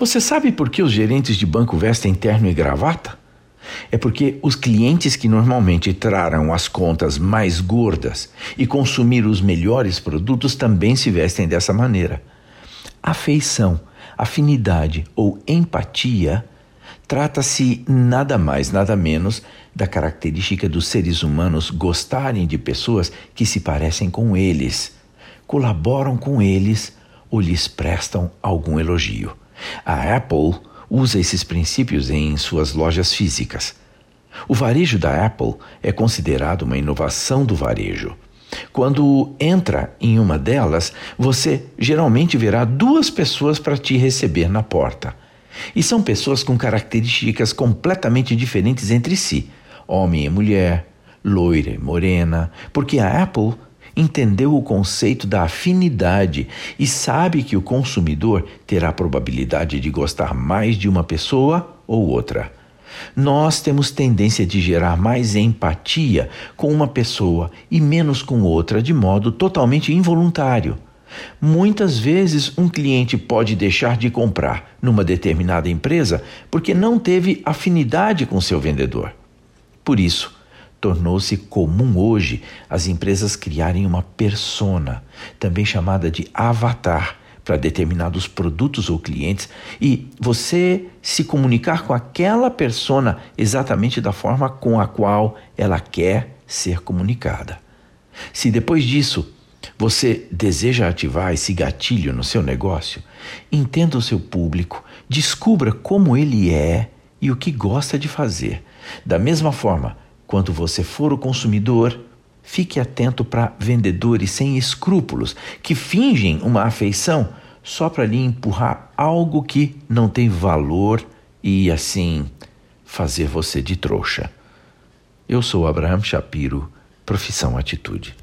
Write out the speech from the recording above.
Você sabe por que os gerentes de banco vestem terno e gravata? É porque os clientes que normalmente trarão as contas mais gordas e consumir os melhores produtos também se vestem dessa maneira. Afeição, afinidade ou empatia trata-se nada mais, nada menos da característica dos seres humanos gostarem de pessoas que se parecem com eles, colaboram com eles ou lhes prestam algum elogio. A Apple usa esses princípios em suas lojas físicas. O varejo da Apple é considerado uma inovação do varejo. Quando entra em uma delas, você geralmente verá duas pessoas para te receber na porta. E são pessoas com características completamente diferentes entre si: homem e mulher, loira e morena, porque a Apple entendeu o conceito da afinidade e sabe que o consumidor terá probabilidade de gostar mais de uma pessoa ou outra. Nós temos tendência de gerar mais empatia com uma pessoa e menos com outra, de modo totalmente involuntário. Muitas vezes, um cliente pode deixar de comprar numa determinada empresa porque não teve afinidade com seu vendedor. Por isso, Tornou-se comum hoje as empresas criarem uma persona, também chamada de avatar, para determinados produtos ou clientes e você se comunicar com aquela persona exatamente da forma com a qual ela quer ser comunicada. Se depois disso você deseja ativar esse gatilho no seu negócio, entenda o seu público, descubra como ele é e o que gosta de fazer. Da mesma forma, quando você for o consumidor, fique atento para vendedores sem escrúpulos que fingem uma afeição só para lhe empurrar algo que não tem valor e assim fazer você de trouxa. Eu sou Abraham Shapiro, profissão Atitude.